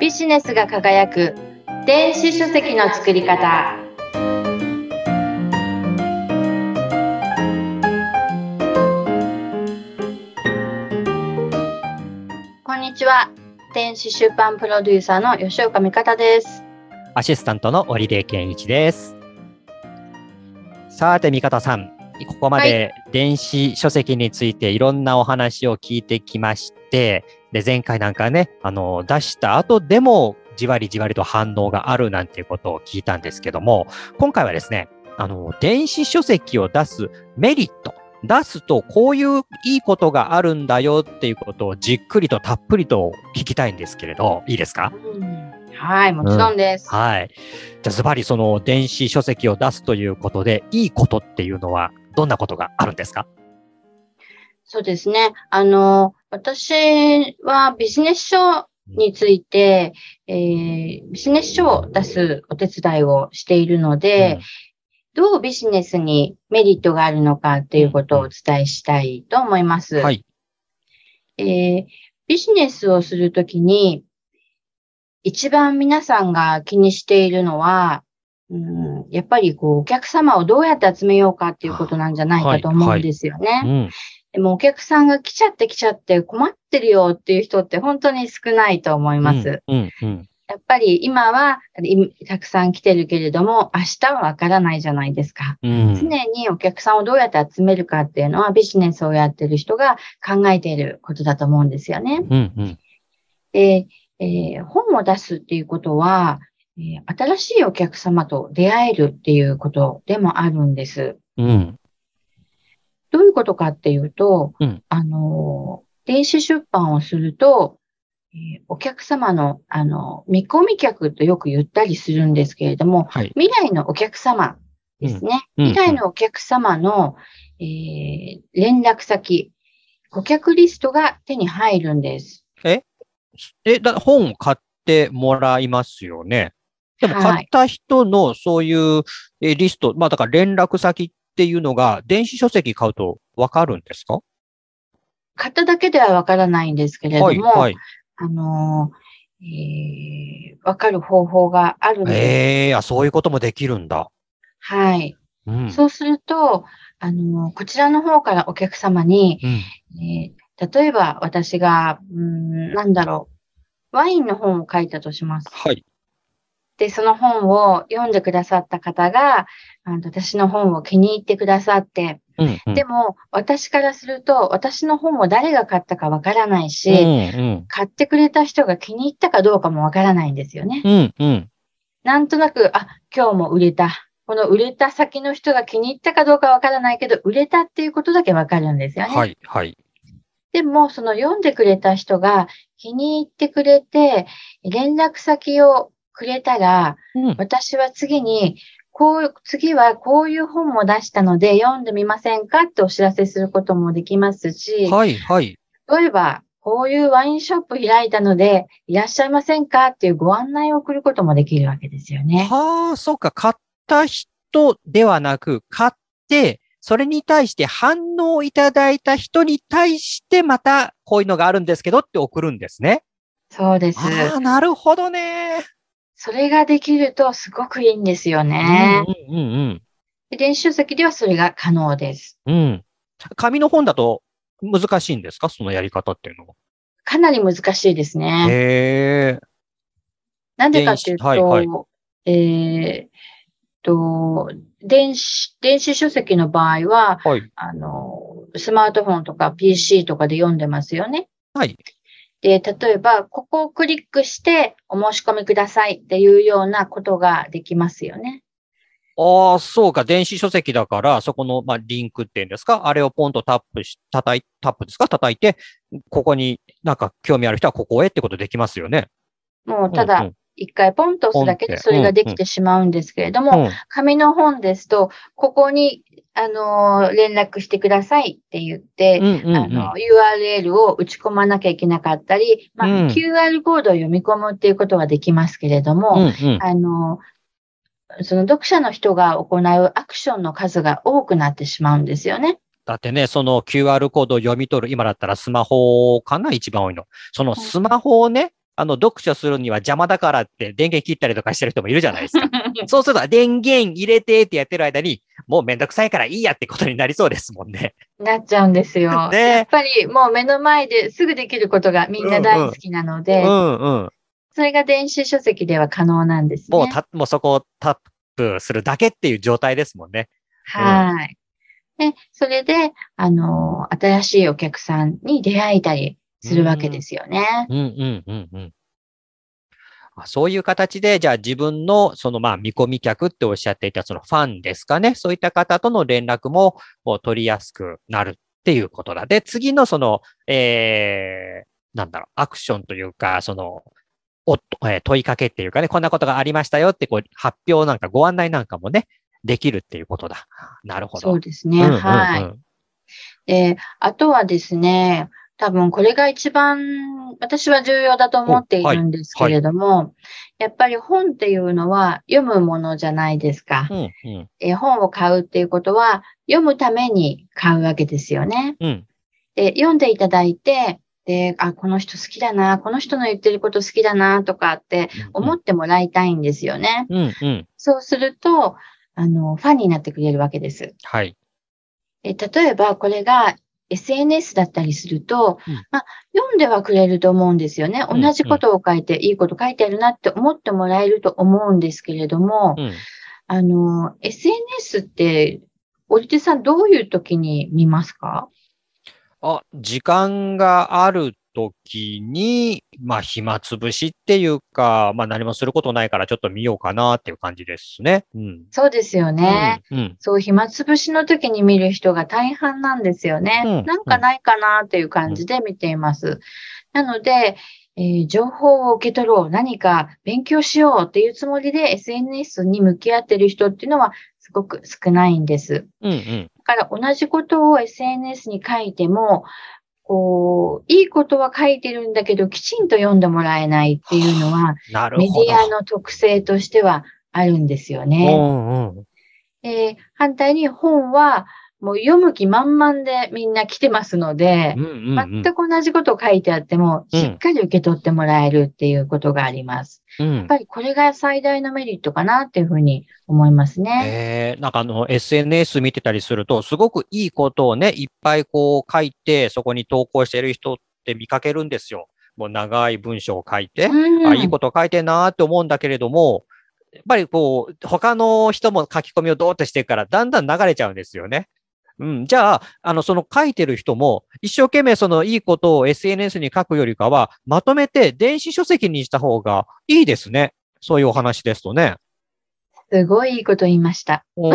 ビジネスが輝く。電子書籍の作り方。こんにちは。電子出版プロデューサーの吉岡美方です。アシスタントの織出健一です。さて、三方さん、ここまで電子書籍についていろんなお話を聞いてきまして、で、前回なんかね、あの、出した後でもじわりじわりと反応があるなんていうことを聞いたんですけども、今回はですね、あの、電子書籍を出すメリット、出すとこういういいことがあるんだよっていうことをじっくりとたっぷりと聞きたいんですけれど、いいですか？はいもちろんです、はい。じゃあ、ズバリその電子書籍を出すということで、いいことっていうのは、どんなことがあるんですか？そうですねあの私はビジネス書について、えービジネス書を出すお手伝いをしているので、どうビジネスにメリットがあるのかっていうことをお伝えしたいと思います。うんはい。えービジネスをするときに、一番皆さんが気にしているのは、うん、やっぱりこうお客様をどうやって集めようかっていうことなんじゃないかと思うんですよね。うん。でもお客さんが来ちゃって来ちゃって困ってるよっていう人って本当に少ないと思います。うん。うん。やっぱり今はいたくさん来てるけれども、明日はわからないじゃないですか。うん。常にお客さんをどうやって集めるかっていうのはビジネスをやってる人が考えていることだと思うんですよね。うん。うん。で、えー本を出すっていうことは、えー新しいお客様と出会えるっていうことでもあるんです。うん。どういうことかっていうと、うんあのー、電子出版をすると、えーお客様の、あの、見込み客とよく言ったりするんですけれども、はい。未来のお客様ですね。うん未来のお客様の、えー連絡先、顧客リストが手に入るんです。え、だ、本を買ってもらいますよね。でも、はい買った人のそういうえリスト、まあ、だから連絡先っていうのが、電子書籍買うとわかるんですか？買っただけではわからないんですけれども、はい。はい。あのーえーわかる方法があるんです。ええあ、そういうこともできるんだ。はい。うん。そうすると、あのーこちらの方からお客様に、うん。えー例えば私が、うーん、なんだろう、ワインの本を書いたとします。はい。で、その本を読んでくださった方が、あの私の本を気に入ってくださって、うん。うんでも、私からすると、私の本を誰が買ったかわからないし、うん。うん。買ってくれた人が気に入ったかどうかもわからないんですよね。うん。うん。なんとなく、あ、今日も売れた。この売れた先の人が気に入ったかどうかわからないけど、売れたっていうことだけわかるんですよね。はい。はい。でも、その読んでくれた人が気に入ってくれて、連絡先をくれたら、うん。私は次に、こう、次はこういう本も出したので読んでみませんかってお知らせすることもできますし、はい。はい。例えば、こういうワインショップ開いたので、いらっしゃいませんかっていうご案内を送ることもできるわけですよね。はあ、そうか。買った人ではなく、買って、それに対して反応をいただいた人に対して、また、こういうのがあるんですけどって送るんですね。そうです。ああ、なるほどね。それができるとすごくいいんですよね。うんうんうんで電子書籍ではそれが可能です。うん。うん。紙の本だと難しいんですか？そのやり方っていうのは。かなり難しいですね。へえ。なんでかっていうと、電子はいえーっと、電子、電子書籍の場合は、はい。あの、スマートフォンとか PC とかで読んでますよね。はい。で、例えば、ここをクリックしてお申し込みくださいっていうようなことができますよね。ああ、そうか。電子書籍だから、そこの、まあ、リンクっていうんですか？あれをポンとタップし、叩い、タップですか？叩いて、ここになんか興味ある人はここへってことできますよね。もう、ただうんうん、一回ポンと押すだけでそれができてしまうんですけれども、うん紙の本ですと、ここに、あのー、連絡してくださいって言って、うんうんうんあの、URL を打ち込まなきゃいけなかったり、まあ、うん QR コードを読み込むっていうことはできますけれども、うんうんあの、その読者の人が行うアクションの数が多くなってしまうんですよね。だってね、その QR コードを読み取る、今だったらスマホかな、一番多いの。そのスマホをね、あの、読書するには邪魔だからって電源切ったりとかしてる人もいるじゃないですか。そうすると、電源入れてってやってる間に、もうめんどくさいからいいやってことになりそうですもんね。なっちゃうんですよ。ねやっぱりもう目の前ですぐできることがみんな大好きなので、うんうん。それが電子書籍では可能なんですね。もうた、もうそこをタップするだけっていう状態ですもんね。はい。で、それで、あの、新しいお客さんに出会えたりするわけですよね。うんうんうんうん。あそういう形で、じゃあ自分の、そのまあ見込み客っておっしゃっていたそのファンですかね。そういった方との連絡も取りやすくなるっていうことだ。で、次のその、えー、なんだろう、アクションというか、その、おえー問いかけっていうかね、こんなことがありましたよってこう発表なんかご案内なんかもね、できるっていうことだ。なるほど。そうですね。うんうんうんはい。で、あとはですね、多分これが一番私は重要だと思っているんですけれども、やっぱり本っていうのは読むものじゃないですか。うんうんえー本を買うっていうことは読むために買うわけですよね。うんで、読んでいただいて、で、あ、この人好きだな、この人の言ってること好きだな、とかって思ってもらいたいんですよね。うんうん。そうすると、あの、ファンになってくれるわけです。はい。え例えば、これが SNS だったりすると、うんまあ、読んではくれると思うんですよね。うん同じことを書いて、いいこと書いてあるなって思ってもらえると思うんですけれども、うん。あの、SNS って、織手さんどういう時に見ますか？あ、時間があるときに、まあ、暇つぶしっていうか、まあ、何もすることないからちょっと見ようかなっていう感じですね。うん。そうですよね。うん。うん。そう、暇つぶしの時に見る人が大半なんですよね。うんなんかないかなっていう感じで見ています。なので、えー情報を受け取ろう、何か勉強しようっていうつもりで SNS に向き合ってる人っていうのはすごく少ないんです。うんうん。だから同じことを SNS に書いても、こう、いいことは書いてるんだけど、きちんと読んでもらえないっていうのは、メ。ディアの特性としてはあるんですよね。うんうん。えー反対に本はもう読む気満々でみんな来てますのでう、んうんうん。全く同じことを書いてあっても、うんしっかり受け取ってもらえるっていうことがあります。うんやっぱりこれが最大のメリットかなっていうふうに思いますね。えー、なんかあの、SNS 見てたりすると、すごくいいことをね、いっぱいこう書いて、そこに投稿してる人って見かけるんですよ。もう長い文章を書いて、うんあ、いいこと書いてんなーって思うんだけれども、やっぱりこう、他の人も書き込みをどうってしてるから、だんだん流れちゃうんですよね。うん。じゃあ、あの、その書いてる人も、一生懸命そのいいことを SNS に書くよりかは、まとめて電子書籍にした方がいいですね。そういうお話ですとね。すごいいいこと言いました。うん。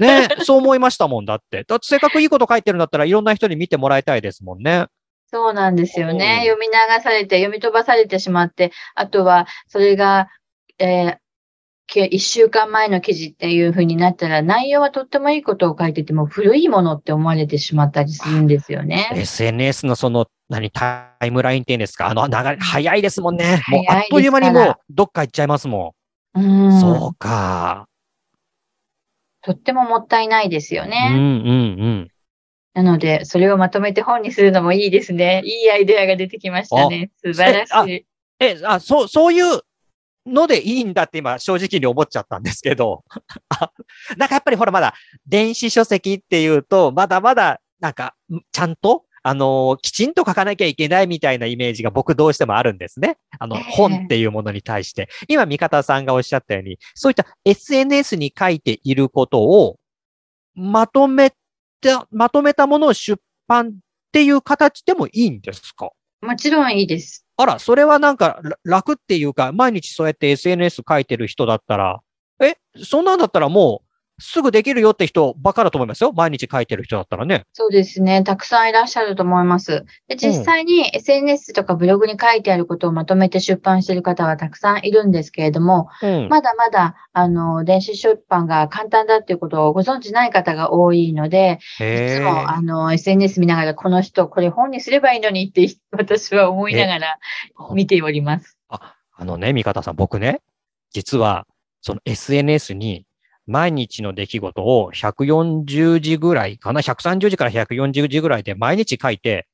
ね、そう思いましたもんだって。だってせっかくいいこと書いてるんだったらいろんな人に見てもらいたいですもんね。そうなんですよね。うん読み流されて、読み飛ばされてしまって、あとは、それが、えーけ一週間前の記事っていう風になったら、内容はとってもいいことを書いてても、古いものって思われてしまったりするんですよね。SNS のその、何、タイムラインっていうんですか？あの流れ、早いですもんね。もうあっという間にもうどっか行っちゃいますも。うんん。そうか。とってももったいないですようんね。うんうん。なので、それをまとめて本にするのもいいですね。いいアイデアが出てきましたね。素晴らしい。え、あ、そう、そういうのでいいんだって今正直に思っちゃったんですけど。あなんかやっぱりほらまだ電子書籍っていうと、まだまだなんかんちゃんとあのーきちんと書かなきゃいけないみたいなイメージが僕どうしてもあるんですね。あの、ええ本っていうものに対して。今、三方さんがおっしゃったように、そういった SNS に書いていることをまとめた、まとめたものを出版っていう形でもいいんですか？もちろんいいです。あら、それはなんか楽っていうか、毎日そうやって SNS 書いてる人だったら、え、そんなんだったらもう、すぐできるよって人ばっかだと思いますよ。毎日書いてる人だったらね。そうですね。たくさんいらっしゃると思います。で実際に SNS とかブログに書いてあることをまとめて出版している方はたくさんいるんですけれども、うん。まだまだ、あの、電子出版が簡単だっていうことをご存知ない方が多いので、い。つも、あの、SNS 見ながら、この人、これ本にすればいいのにって、私は思いながら見ております。あ、あのね、三方さん、僕ね、実は、その SNS に毎日の出来事を140字ぐらいかな ?130 字から140字ぐらいで毎日書いて、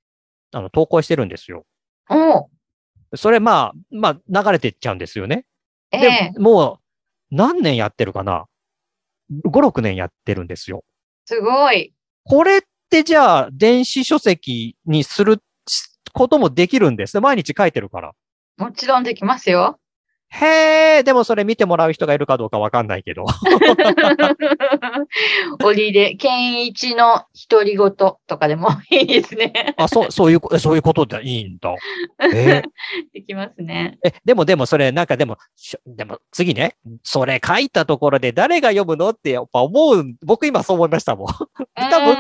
あの、投稿してるんですよ。おうそれまあ、まあ流れていっちゃうんですよね。えで、えもう何年やってるかな ?5、6年やってるんですよ。すごい。これってじゃあ電子書籍にすることもできるんですね。毎日書いてるから。もちろんできますよ。へえ、でもそれ見てもらう人がいるかどうかわかんないけど。折で、健一の独り言とかでもいいですね。あ、そう、そういうこ、そういうことでいいんだ。え？できますね。え、でもでもそれ、なんかでも、でも次ね、それ書いたところで誰が読むのってやっぱ思う、僕今そう思いましたもん。多分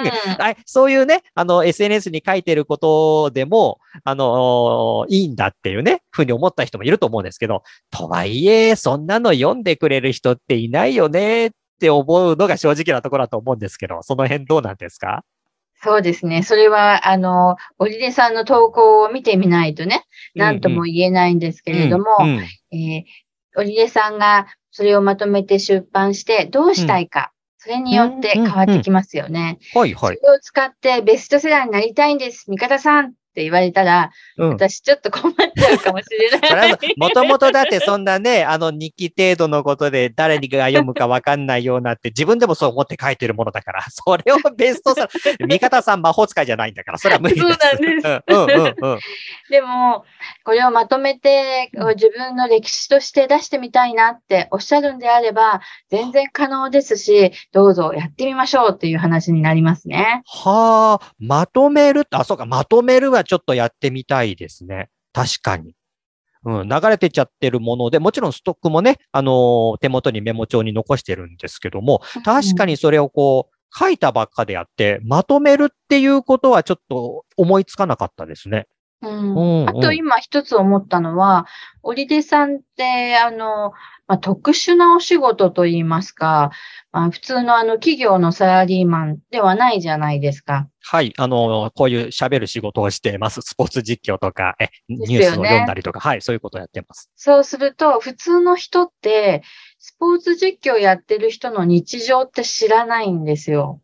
そういうね、あの、SNS に書いてることでも、あのいいんだっていうね、ふうに思った人もいると思うんですけど、とはいえ、そんなの読んでくれる人っていないよねって思うのが正直なところだと思うんですけど、その辺どうなんですか？そうですね。それは、あの、織出さんの投稿を見てみないとね、何とも言えないんですけれども、うんうん。えー、織出さんがそれをまとめて出版してどうしたいか、それによって変わってきますよね。はいはい。それを使ってベストセラーになりたいんです、味方さん。って言われたら、うん。私ちょっと困っちゃうかもしれない。は、もともとだってそんなね、あの日記程度のことで誰が読むかわかんないようなって自分でもそう思って書いてるものだから、それをベストさ、味方さん魔法使いじゃないんだから、それは無理です。そうなんです。でも、これをまとめてうん自分の歴史として出してみたいなっておっしゃるんであれば、全然可能ですし、どうぞやってみましょうっていう話になりますね。はあ、まとめるあ、そうか、まとめるはちょっとやってみたいですね。確かに。うん、流れてっちゃってるもので、もちろんストックもね、あのー手元にメモ帳に残してるんですけども、確かにそれをこう、書いたばっかでやって、まとめるっていうことはちょっと思いつかなかったですね。あと今一つ思ったのは、織出さんって、あの、まあ、特殊なお仕事といいますか、まあ、普通のあの企業のサラリーマンではないじゃないですか。はい。あのーこういう喋る仕事をしています。スポーツ実況とか、え、ニュースを読んだりとか、はい、そういうことをやってます。そうすると、普通の人って、スポーツ実況やってる人の日常って知らないんですよ。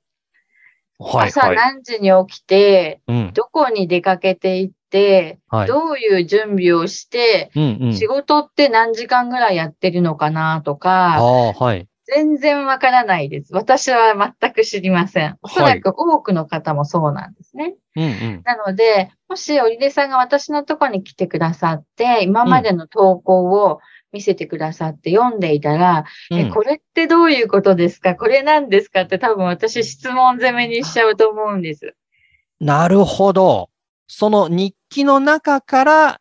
はい、朝はい。何時に起きて、うん。どこに出かけていって、はい。どういう準備をして、うんうん。仕事って何時間ぐらいやってるのかなとあか、あ、はい。全然わからないです。私は全く知りません。おそらく多くの方もそうなんですね。うんうん。なので、もし織出さんが私のところに来てくださって、今までの投稿を見せてくださって読んでいたら、え、うんこれってどういうことですか？これなんですか？って多分私質問攻めにしちゃうと思うんです。なるほど。その日記の中から、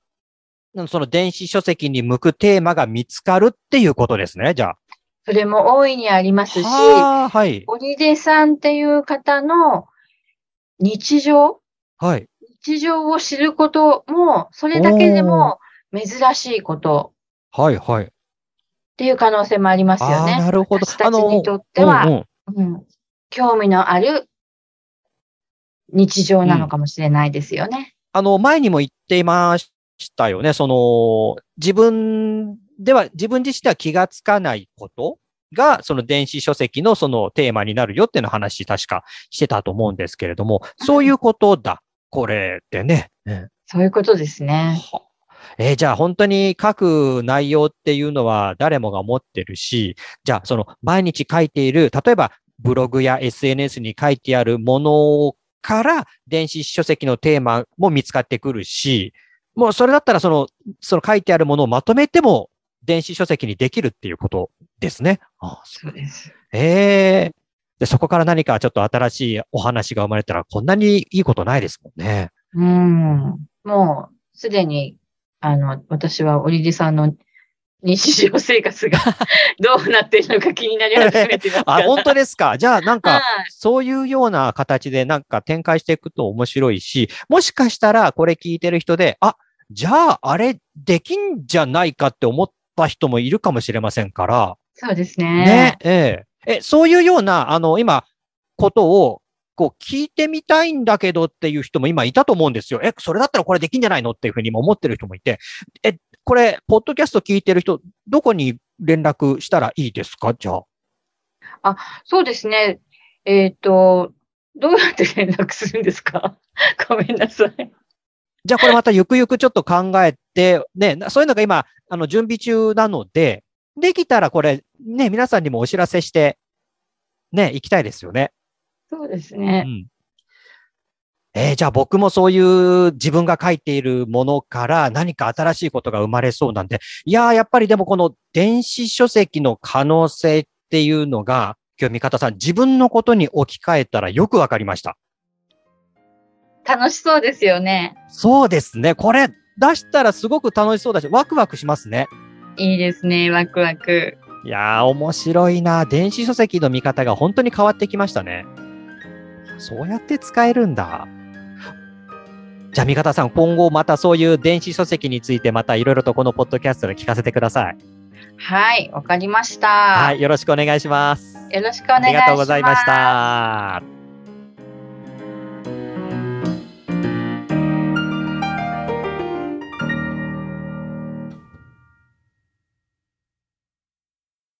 その電子書籍に向くテーマが見つかるっていうことですね、じゃそれも大いにありまあ。すし、はい。織出さんっていう方の日常はい。日常を知ることも、それだけでも珍しいことはい、はい。っていう可能性もありますよああ、ね。なるほど。私たちにとっては、うん、興味のある日常なのかもしれないですよね。あの、前にも言っていましたよね。その、自分では、自分自身では気がつかないことが、その電子書籍のそのテーマになるよっていうの話、確かしてたと思うんですけれども、そういうことだ。これってね。うんそういうことですね。はえーじゃあ本当に書く内容っていうのは誰もが持ってるし、じゃあその毎日書いている、例えばブログや SNS に書いてあるものから電子書籍のテーマも見つかってくるし、もうそれだったらその、その書いてあるものをまとめても電子書籍にできるっていうことですね。あそうです。ええで、そこから何かちょっと新しいお話が生まれたらこんなにいいことないですもんね。うん。もう、すでに、あの、私は織出さんの日常生活が どうなっているのか気になり始めてます。あ、本当ですか。じゃあ、なんか、はいそういうような形でなんか展開していくと面白いし、もしかしたらこれ聞いてる人で、あ、じゃああれできんじゃないかって思った人もいるかもしれませんから、そうですねね。、ええ。え、そういうような、あの、今、ことを、こう、聞いてみたいんだけどっていう人も今いたと思うんですよ。え、それだったらこれできんじゃないのっていうふうにも思ってる人もいて、え、これ、ポッドキャスト聞いてる人、どこに連絡したらいいですか？じゃあ。そうですね。えっ、と、どうやって連絡するんですか？ごめんなさい。じゃあこれまたゆくゆくちょっと考えて、ね、そういうのが今、あの、準備中なので、できたらこれ、ね、皆さんにもお知らせして、ね、行きたいですよね。そうですうね。ん。えーじゃあ僕もそういう自分が書いているものから何か新しいことが生まれそうなんで、いやー、やっぱりでもこの電子書籍の可能性っていうのが、今日三方さん、自分のことに置き換えたらよくわかりました。楽しそうですよね。そうですね。これ出したらすごく楽しそうだし、ワクワクしますね。いいですね。ワクワク。いやー、面白いな。電子書籍の見方が本当に変わってきましたね。そうやって使えるんだ。じゃあ、三方さん、今後またそういう電子書籍についてまたいろいろとこのポッドキャストで聞かせてください。はい、わかりました。はい、よろしくお願いします。よろしくお願いします。ありがとうございました。